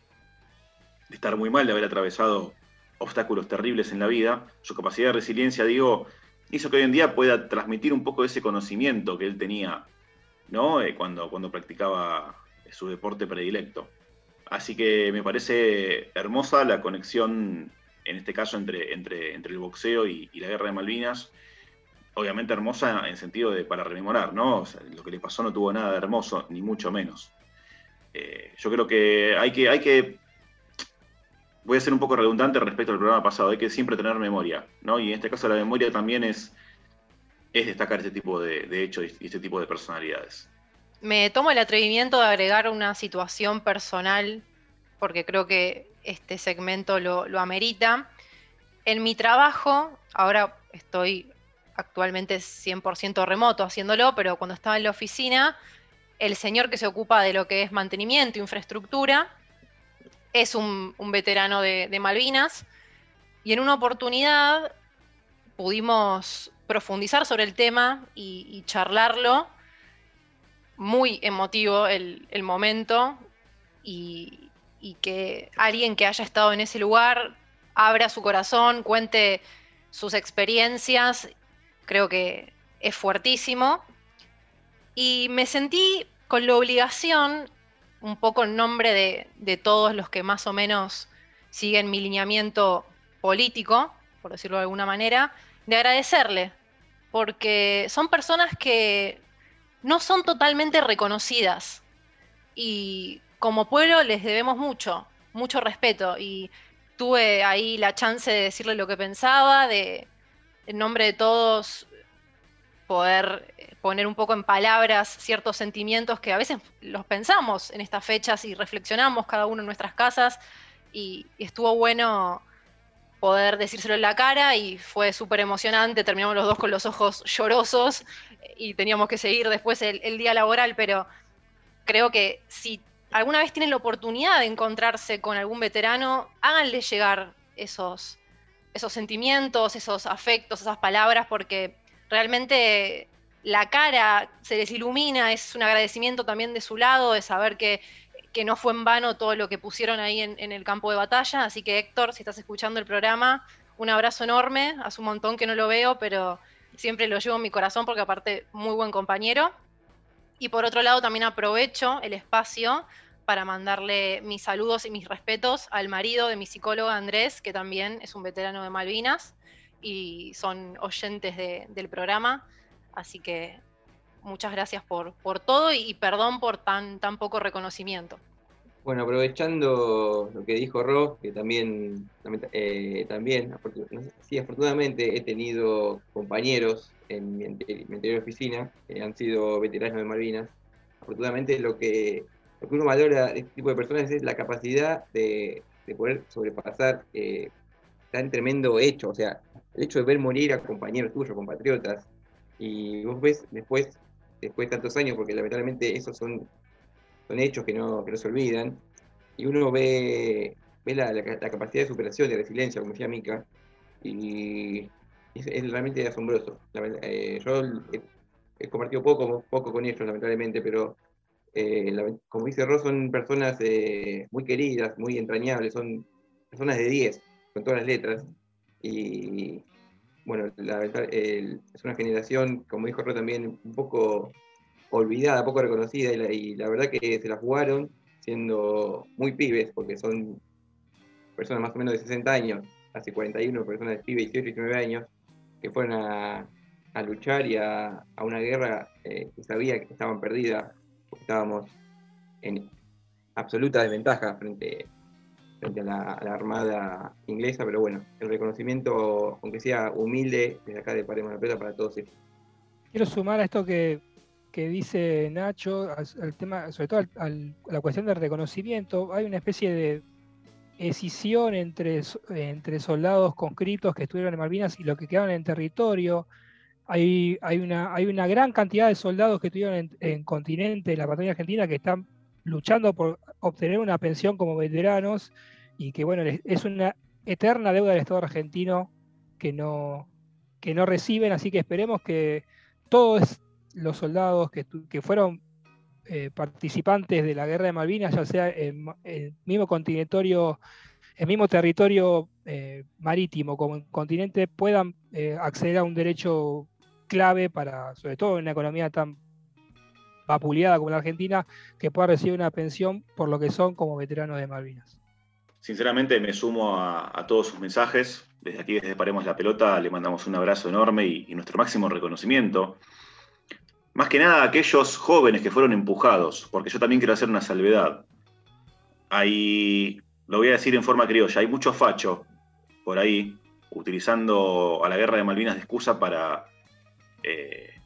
de estar muy mal, de haber atravesado obstáculos terribles en la vida, su capacidad de resiliencia, digo, hizo que hoy en día pueda transmitir un poco ese conocimiento que él tenía, ¿no? Eh, cuando, cuando practicaba su deporte predilecto. Así que me parece hermosa la conexión, en este caso, entre, entre, entre el boxeo y, la guerra de Malvinas. Obviamente hermosa en sentido de para rememorar, ¿no? Lo que le pasó no tuvo nada de hermoso, ni mucho menos. Eh, yo creo que hay que, hay que voy a ser un poco redundante respecto al programa pasado, hay que siempre tener memoria, ¿no? Y en este caso la memoria también es, es destacar este tipo de, hechos y este tipo de personalidades. Me tomo el atrevimiento de agregar una situación personal, porque creo que este segmento lo, lo amerita. En mi trabajo, ahora estoy actualmente 100% remoto haciéndolo, pero cuando estaba en la oficina, el señor que se ocupa de lo que es mantenimiento, infraestructura, es un, veterano de, Malvinas y en una oportunidad pudimos profundizar sobre el tema y, charlarlo. Muy emotivo el, momento y, que alguien que haya estado en ese lugar abra su corazón, cuente sus experiencias, creo que es fuertísimo. Y me sentí con la obligación un poco en nombre de, de, todos los que más o menos siguen mi lineamiento político, por decirlo de alguna manera, de agradecerle, porque son personas que no son totalmente reconocidas y como pueblo les debemos mucho, mucho respeto. Y tuve ahí la chance de decirle lo que pensaba, de en nombre de todos poder eh, poner un poco en palabras ciertos sentimientos que a veces los pensamos en estas fechas y reflexionamos cada uno en nuestras casas y, estuvo bueno poder decírselo en la cara y fue súper emocionante, terminamos los dos con los ojos llorosos y teníamos que seguir después el, el, día laboral, pero creo que si alguna vez tienen la oportunidad de encontrarse con algún veterano, háganle llegar esos, esos sentimientos, esos afectos, esas palabras, porque realmente la cara se les ilumina, es un agradecimiento también de su lado, de saber que, que no fue en vano todo lo que pusieron ahí en, en, el campo de batalla. Así que Héctor, si estás escuchando el programa, un abrazo enorme, hace un montón que no lo veo, pero siempre lo llevo en mi corazón porque aparte muy buen compañero. Y por otro lado también aprovecho el espacio para mandarle mis saludos y mis respetos al marido de mi psicóloga Andrés, que también es un veterano de Malvinas y son oyentes de, del programa. Así que muchas gracias por, por todo y, perdón por tan, tan poco reconocimiento. Bueno, aprovechando lo que dijo Ross, que también, eh, también sí, afortunadamente he tenido compañeros en mi, mi anterior oficina que han sido veteranos de Malvinas. Afortunadamente lo que, lo que uno valora de este tipo de personas es la capacidad de, de poder sobrepasar eh, tan tremendo hecho. O sea, el hecho de ver morir a compañeros tuyos, compatriotas, y vos ves después, después de tantos años, porque lamentablemente esos son, son hechos que no, que no se olvidan, y uno ve, ve la, la, la capacidad de superación, de resiliencia, como decía Mika, y es, es realmente asombroso. La eh, yo he, he compartido poco, poco con ellos, lamentablemente, pero eh, como dice Ross, son personas eh, muy queridas, muy entrañables, son personas de 10, con todas las letras. Y bueno, la verdad, es una generación, como dijo Ross también, un poco olvidada, poco reconocida, y la, verdad que se la jugaron siendo muy pibes, porque son personas más o menos de 60 años, hace 41, personas de pibes, 18, 19 años, que fueron a, a luchar y a, a una guerra eh, que sabía que estaban perdidas, porque estábamos en absoluta desventaja frente, frente a, la, armada inglesa, pero bueno, el reconocimiento, aunque sea humilde, desde acá de Paremos la Pelota para todos ellos. Quiero sumar a esto que, que dice Nacho, al, tema, sobre todo a la cuestión del reconocimiento. Hay una especie de escisión entre, entre soldados conscriptos que estuvieron en Malvinas y los que quedaron en territorio. Hay, hay, una, hay una gran cantidad de soldados que estuvieron en, en continente, en la Patagonia Argentina, que están luchando por obtener una pensión como veteranos y que, bueno, es una eterna deuda del Estado argentino que no, que no reciben, así que esperemos que todos los soldados que, que fueron eh, participantes de la guerra de Malvinas, ya sea en el mismo continentorio, el mismo territorio eh, marítimo como en continente, puedan eh, acceder a un derecho clave para, sobre todo en una economía tan vapuleada como la Argentina, que pueda recibir una pensión por lo que son como veteranos de Malvinas. Sinceramente me sumo a, todos sus mensajes. Desde aquí, desde Paremos la Pelota, le mandamos un abrazo enorme y, y nuestro máximo reconocimiento. Más que nada a aquellos jóvenes que fueron empujados, porque yo también quiero hacer una salvedad. Hay, lo voy a decir en forma criolla, hay mucho facho por ahí utilizando a la guerra de Malvinas de excusa para, eh,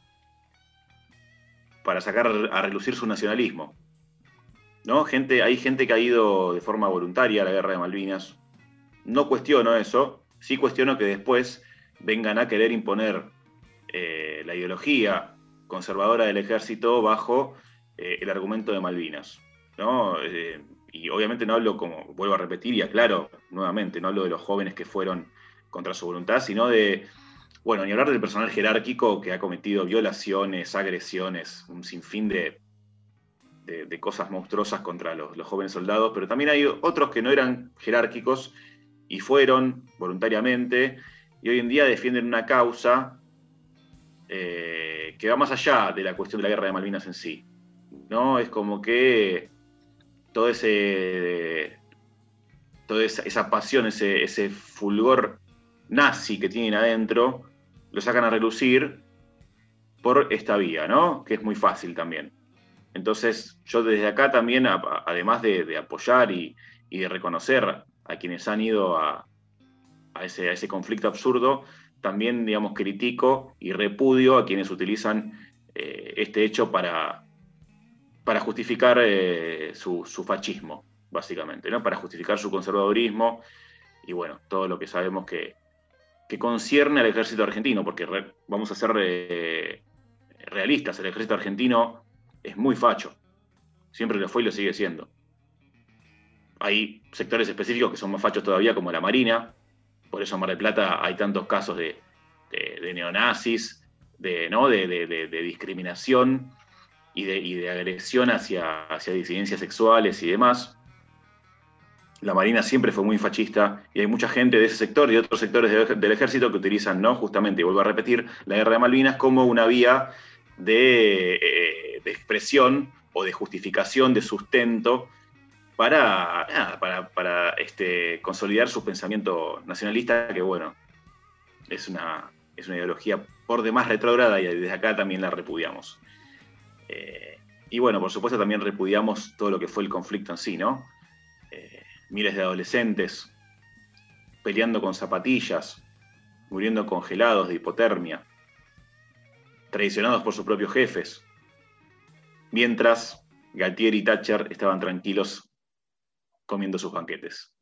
para sacar a relucir su nacionalismo. ¿no? Gente, hay gente que ha ido de forma voluntaria a la guerra de Malvinas. No cuestiono eso, sí cuestiono que después vengan a querer imponer eh, la ideología conservadora del ejército bajo eh, el argumento de Malvinas. ¿no? Eh, y obviamente no hablo, como vuelvo a repetir y aclaro nuevamente, no hablo de los jóvenes que fueron contra su voluntad, sino de, bueno, ni hablar del personal jerárquico que ha cometido violaciones, agresiones, un sinfín de, de, cosas monstruosas contra los, los, jóvenes soldados, pero también hay otros que no eran jerárquicos y fueron voluntariamente y hoy en día defienden una causa eh, que va más allá de la cuestión de la guerra de Malvinas en sí. ¿no? Es como que todo ese, toda esa, esa pasión, ese, ese, fulgor nazi que tienen adentro, lo sacan a relucir por esta vía, ¿no? Que es muy fácil también. Entonces, yo desde acá también, además de, apoyar y, de reconocer a quienes han ido a, ese, conflicto absurdo, también, digamos, critico y repudio a quienes utilizan eh, este hecho para, para justificar eh, su, su, fascismo, básicamente, ¿no? Para justificar su conservadurismo y, bueno, todo lo que sabemos que, que concierne al ejército argentino, porque vamos a ser eh, realistas, el ejército argentino es muy facho. Siempre lo fue y lo sigue siendo. Hay sectores específicos que son más fachos todavía, como la Marina. Por eso en Mar del Plata hay tantos casos de, neonazis, de, ¿no? de, discriminación y, de, agresión hacia disidencias sexuales y demás. La Marina siempre fue muy fascista y hay mucha gente de ese sector y de otros sectores del ejército que utilizan, ¿no? justamente, y vuelvo a repetir, la guerra de Malvinas como una vía de, eh, expresión o de justificación, de sustento para, para este, consolidar su pensamiento nacionalista, que bueno, es una, es una ideología por demás retrógrada y desde acá también la repudiamos. Eh, y bueno, por supuesto también repudiamos todo lo que fue el conflicto en sí, ¿no? Miles de adolescentes peleando con zapatillas, muriendo congelados de hipotermia, traicionados por sus propios jefes, mientras Galtier y Thatcher estaban tranquilos comiendo sus banquetes.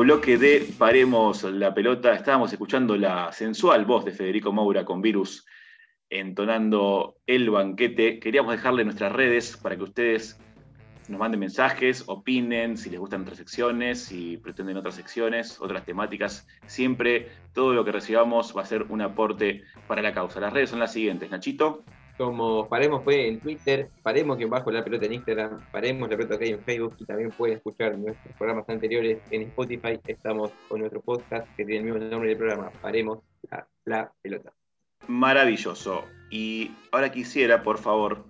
Bloque de Paremos la pelota. Estábamos escuchando la sensual voz de Federico Moura con Virus entonando el banquete. Queríamos dejarle nuestras redes para que ustedes nos manden mensajes, opinen, si les gustan otras secciones, si pretenden otras secciones, otras temáticas. Siempre todo lo que recibamos va a ser un aporte para la causa. Las redes son las siguientes. Nachito. Como Paremos fue en Twitter, Paremos que bajo la pelota en Instagram, Paremos la pelota que hay en Facebook y también pueden escuchar nuestros programas anteriores en Spotify. Estamos con nuestro podcast que tiene el mismo nombre del programa, Paremos la, la pelota. Maravilloso. Y ahora quisiera, por favor,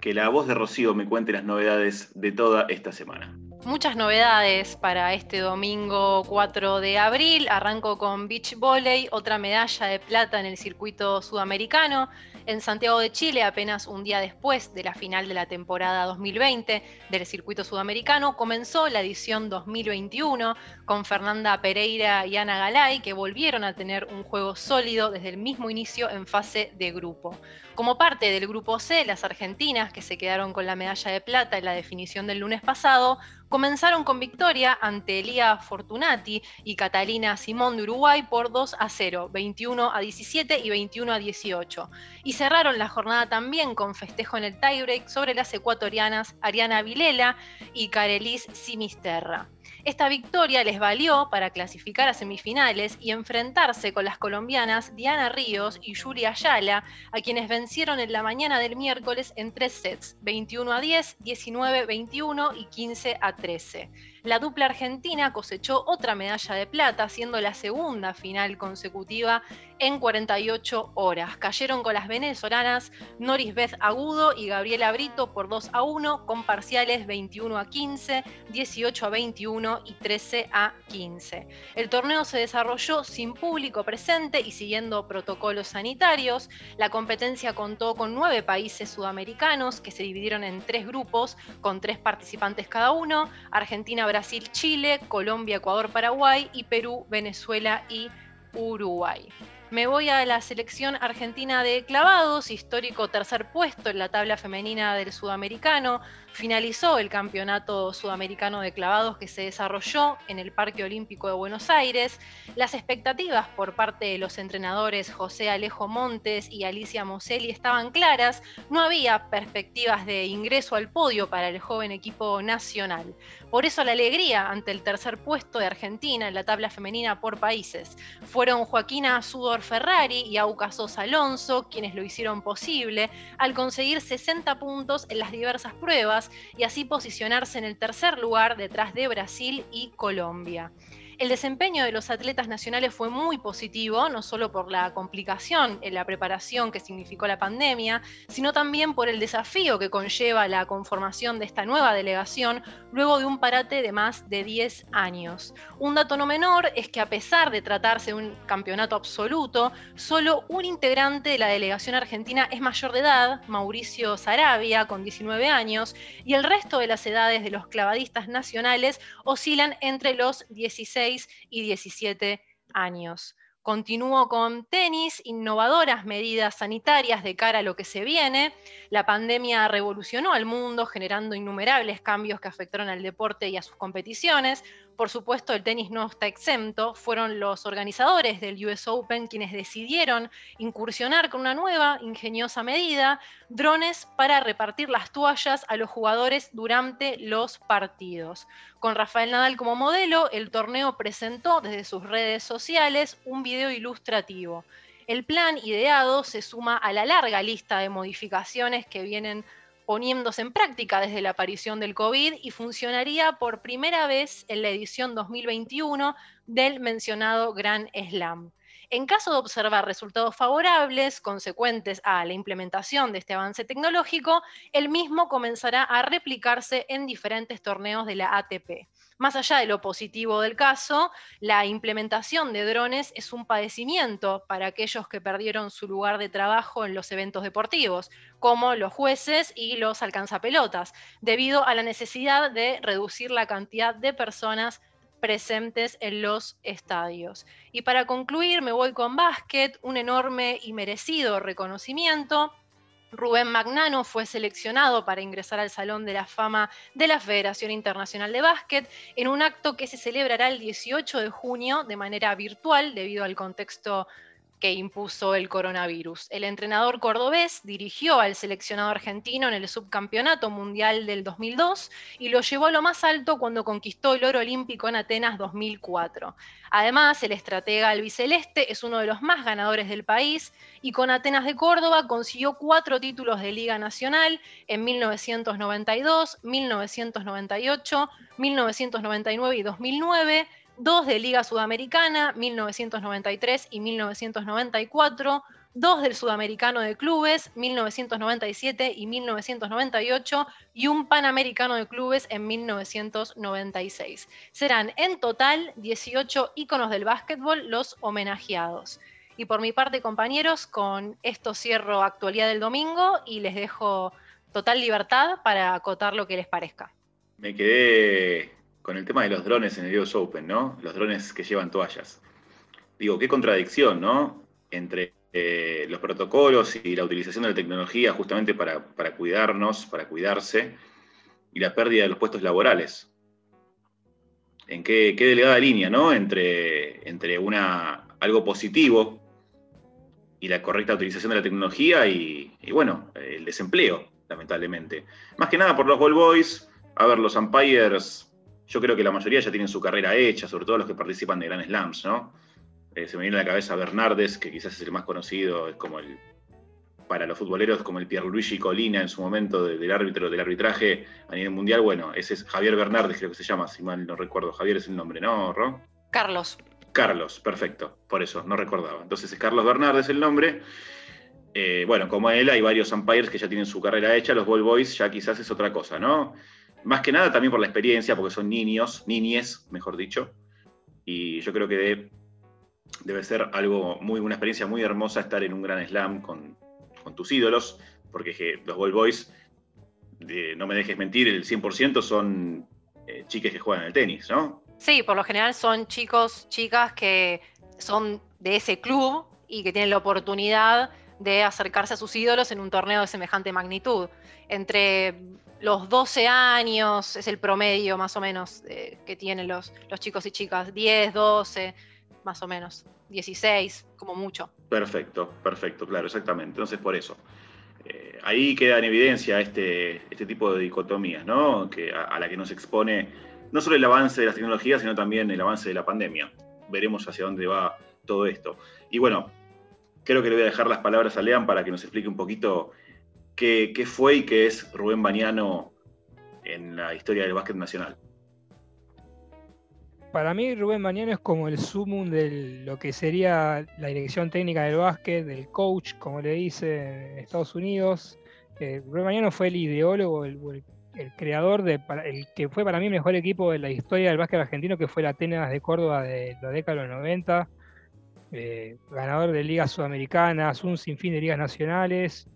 que la voz de Rocío me cuente las novedades de toda esta semana. Muchas novedades para este domingo 4 de abril. Arranco con beach volley, otra medalla de plata en el circuito sudamericano. En Santiago de Chile, apenas un día después de la final de la temporada 2020 del circuito sudamericano, comenzó la edición 2021 con Fernanda Pereira y Ana Galay, que volvieron a tener un juego sólido desde el mismo inicio en fase de grupo. Como parte del grupo C, las argentinas, que se quedaron con la medalla de plata en la definición del lunes pasado, comenzaron con victoria ante Elia Fortunati y Catalina Simón de Uruguay por 2 a 0, 21 a 17 y 21 a 18. Y cerraron la jornada también con festejo en el tiebreak sobre las ecuatorianas Ariana Vilela y Carelis Simisterra. Esta victoria les valió para clasificar a semifinales y enfrentarse con las colombianas Diana Ríos y Julia Ayala, a quienes vencieron en la mañana del miércoles en tres sets, 21 a 10, 19 a 21 y 15 a 13. La dupla argentina cosechó otra medalla de plata, siendo la segunda final consecutiva en 48 horas. Cayeron con las venezolanas Noris Beth Agudo y Gabriela Brito por 2 a 1, con parciales 21 a 15, 18 a 21 y 13 a 15. El torneo se desarrolló sin público presente y siguiendo protocolos sanitarios. La competencia contó con nueve países sudamericanos que se dividieron en tres grupos, con tres participantes cada uno: Argentina, Brasil, Chile, Colombia, Ecuador, Paraguay y Perú, Venezuela y Uruguay. Me voy a la selección argentina de clavados, histórico tercer puesto en la tabla femenina del sudamericano. Finalizó el campeonato sudamericano de clavados que se desarrolló en el Parque Olímpico de Buenos Aires. Las expectativas por parte de los entrenadores José Alejo Montes y Alicia Moselli estaban claras. No había perspectivas de ingreso al podio para el joven equipo nacional. Por eso la alegría ante el tercer puesto de Argentina en la tabla femenina por países. Fueron Joaquina Sudor Ferrari y Auca Sosa Alonso quienes lo hicieron posible al conseguir 60 puntos en las diversas pruebas y así posicionarse en el tercer lugar detrás de Brasil y Colombia. El desempeño de los atletas nacionales fue muy positivo, no solo por la complicación en la preparación que significó la pandemia, sino también por el desafío que conlleva la conformación de esta nueva delegación luego de un parate de más de 10 años. Un dato no menor es que a pesar de tratarse de un campeonato absoluto, solo un integrante de la delegación argentina es mayor de edad, Mauricio Sarabia, con 19 años, y el resto de las edades de los clavadistas nacionales oscilan entre los 16 y 17 años. Continúo con tenis, innovadoras medidas sanitarias de cara a lo que se viene. La pandemia revolucionó al mundo, generando innumerables cambios que afectaron al deporte y a sus competiciones. Por supuesto, el tenis no está exento. Fueron los organizadores del US Open quienes decidieron incursionar con una nueva, ingeniosa medida, drones para repartir las toallas a los jugadores durante los partidos. Con Rafael Nadal como modelo, el torneo presentó desde sus redes sociales un video ilustrativo. El plan ideado se suma a la larga lista de modificaciones que vienen poniéndose en práctica desde la aparición del COVID y funcionaría por primera vez en la edición 2021 del mencionado Gran Slam. En caso de observar resultados favorables consecuentes a la implementación de este avance tecnológico, el mismo comenzará a replicarse en diferentes torneos de la ATP. Más allá de lo positivo del caso, la implementación de drones es un padecimiento para aquellos que perdieron su lugar de trabajo en los eventos deportivos, como los jueces y los alcanzapelotas, debido a la necesidad de reducir la cantidad de personas presentes en los estadios. Y para concluir, me voy con básquet, un enorme y merecido reconocimiento. Rubén Magnano fue seleccionado para ingresar al Salón de la Fama de la Federación Internacional de Básquet en un acto que se celebrará el 18 de junio de manera virtual debido al contexto que impuso el coronavirus. El entrenador cordobés dirigió al seleccionado argentino en el subcampeonato mundial del 2002 y lo llevó a lo más alto cuando conquistó el oro olímpico en Atenas 2004. Además, el estratega albiceleste es uno de los más ganadores del país y con Atenas de Córdoba consiguió cuatro títulos de Liga Nacional en 1992, 1998, 1999 y 2009 dos de Liga Sudamericana, 1993 y 1994, dos del Sudamericano de Clubes, 1997 y 1998, y un Panamericano de Clubes en 1996. Serán en total 18 íconos del básquetbol los homenajeados. Y por mi parte, compañeros, con esto cierro actualidad del domingo y les dejo total libertad para acotar lo que les parezca. Me quedé con el tema de los drones en el US Open, ¿no? Los drones que llevan toallas. Digo, qué contradicción, ¿no? Entre eh, los protocolos y la utilización de la tecnología justamente para, cuidarnos, para cuidarse, y la pérdida de los puestos laborales. En qué, qué delegada línea, ¿no? Entre, entre una, algo positivo y la correcta utilización de la tecnología y, y, bueno, el desempleo, lamentablemente. Más que nada por los ball boys, a ver, los umpires yo creo que la mayoría ya tienen su carrera hecha, sobre todo los que participan de Grand Slams, ¿no? Eh, se me viene a la cabeza Bernardes, que quizás es el más conocido, es como el, para los futboleros, como el Pierluigi Colina en su momento del árbitro del arbitraje a nivel mundial. Bueno, ese es Javier Bernardes, creo que se llama, si mal no recuerdo. Javier es el nombre, ¿no, Ro? Carlos. Carlos, perfecto, por eso, no recordaba. Entonces es Carlos Bernardes el nombre. Eh, bueno, como él, hay varios umpires que ya tienen su carrera hecha, los ball boys ya quizás es otra cosa, ¿no? Más que nada también por la experiencia, porque son niños, niñes, mejor dicho. Y yo creo que debe, ser algo muy, una experiencia muy hermosa estar en un gran slam con, tus ídolos, porque los Ball Boys, no me dejes mentir, el 100% son eh, chiques que juegan al tenis, ¿no? Sí, por lo general son chicos, chicas que son de ese club y que tienen la oportunidad de acercarse a sus ídolos en un torneo de semejante magnitud. Entre los 12 años es el promedio más o menos eh, que tienen los, chicos y chicas, 10, 12, más o menos, 16 como mucho. Perfecto, perfecto, claro, exactamente. Entonces por eso. Eh, ahí queda en evidencia este, este tipo de dicotomías, ¿no? Que a, la que nos expone no solo el avance de las tecnologías, sino también el avance de la pandemia. Veremos hacia dónde va todo esto. Y bueno, creo que le voy a dejar las palabras a Lean para que nos explique un poquito qué, fue y qué es Rubén Bañano en la historia del básquet nacional. Para mí Rubén Bañano es como el sumum de lo que sería la dirección técnica del básquet, del coach, como le dice en Estados Unidos. Eh, Rubén Bañano fue el ideólogo, el, creador, de, el que fue para mí el mejor equipo de la historia del básquet argentino, que fue la Atenas de Córdoba de la década de los 90. Eh, ganador de ligas sudamericanas, un sinfín de ligas nacionales,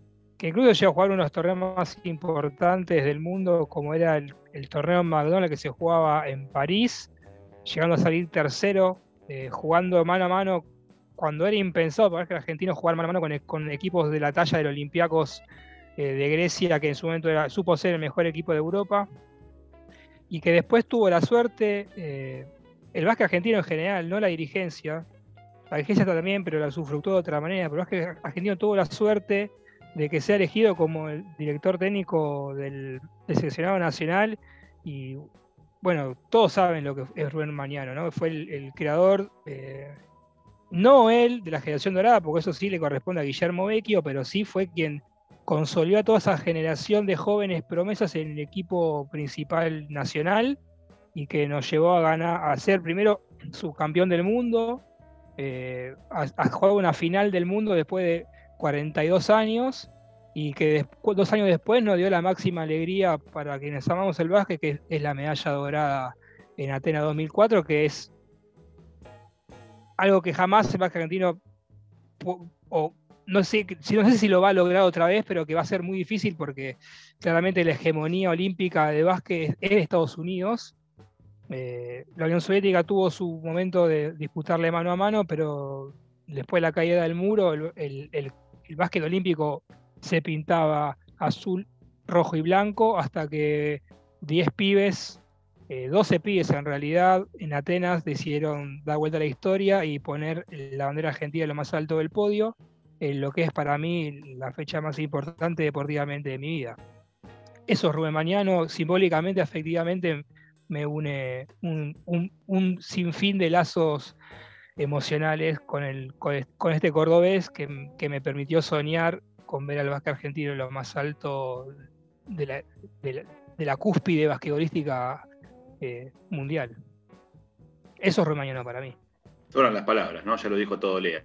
incluso llegó a jugar uno de los torneos más importantes del mundo, como era el, torneo McDonald's que se jugaba en París, llegando a salir tercero, eh, jugando mano a mano, cuando era impensado para que el argentino jugar mano a mano con, equipos de la talla del Olympiacos eh, de Grecia, que en su momento supo ser el mejor equipo de Europa, y que después tuvo la suerte, eh, el básquet argentino en general, no la dirigencia, la dirigencia también, pero la sufructó de otra manera, pero el básquet argentino tuvo la suerte de que sea elegido como el director técnico del, seleccionado nacional y bueno, todos saben lo que es Rubén Mañano, ¿no? Fue el, creador eh, no él de la generación dorada, porque eso sí le corresponde a Guillermo Vecchio, pero sí fue quien consolidó a toda esa generación de jóvenes promesas en el equipo principal nacional y que nos llevó a ganar, a ser primero subcampeón del mundo, eh, a, jugar una final del mundo después de 42 años y que dos años después nos dio la máxima alegría para quienes amamos el básquet, que es la medalla dorada en Atenas 2004, que es algo que jamás el básquet argentino, o no sé, no sé si lo va a lograr otra vez, pero que va a ser muy difícil porque claramente la hegemonía olímpica de básquet es de Estados Unidos. Eh, la Unión Soviética tuvo su momento de disputarle mano a mano, pero después de la caída del muro, el básquet olímpico se pintaba azul, rojo y blanco hasta que 10 pibes 12 eh, pibes en realidad en Atenas decidieron dar vuelta a la historia y poner la bandera argentina en lo más alto del podio, en lo que es para mí la fecha más importante deportivamente de mi vida. Eso Rubén Mañano simbólicamente, afectivamente, me une un, sinfín de lazos emocionales con, el, con, este cordobés que, me permitió soñar con ver al básquet argentino en lo más alto de la, de la cúspide basquetbolística eh, mundial. Eso es Remañano para mí. Fueron las palabras, ¿no? Ya lo dijo todo Lea.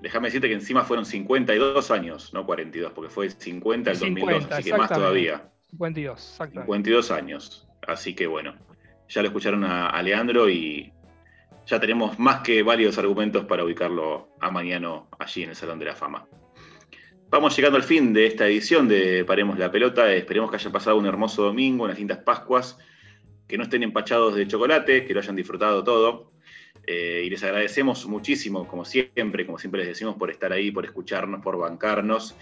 Déjame decirte que encima fueron 52 años, no 42, porque fue 50 el 2002, así que más todavía. 52, exactamente. 52 años. Así que bueno, ya lo escucharon a, Leandro y ya tenemos más que válidos argumentos para ubicarlo a mañana allí en el Salón de la Fama. Vamos llegando al fin de esta edición de Paremos la Pelota. Esperemos que haya pasado un hermoso domingo, unas lindas Pascuas que no estén empachados de chocolate, que lo hayan disfrutado todo. Eh, y les agradecemos muchísimo, como siempre, como siempre les decimos, por estar ahí, por escucharnos, por bancarnos.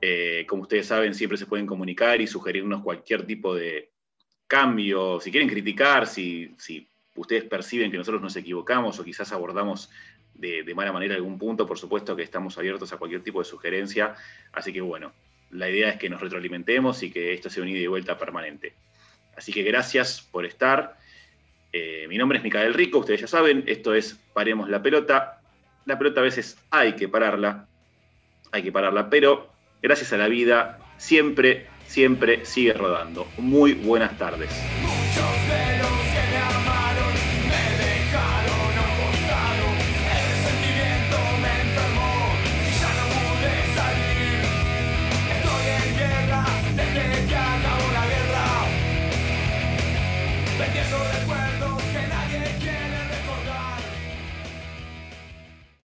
Eh, como ustedes saben, siempre se pueden comunicar y sugerirnos cualquier tipo de cambio. Si quieren criticar, si, si ustedes perciben que nosotros nos equivocamos o quizás abordamos de, mala manera algún punto, por supuesto que estamos abiertos a cualquier tipo de sugerencia. Así que bueno, la idea es que nos retroalimentemos y que esto sea un ida y vuelta permanente. Así que gracias por estar. Eh, mi nombre es Micael Rico, ustedes ya saben, esto es Paremos la pelota. La pelota a veces hay que pararla, hay que pararla, pero gracias a la vida siempre, siempre sigue rodando. Muy buenas tardes.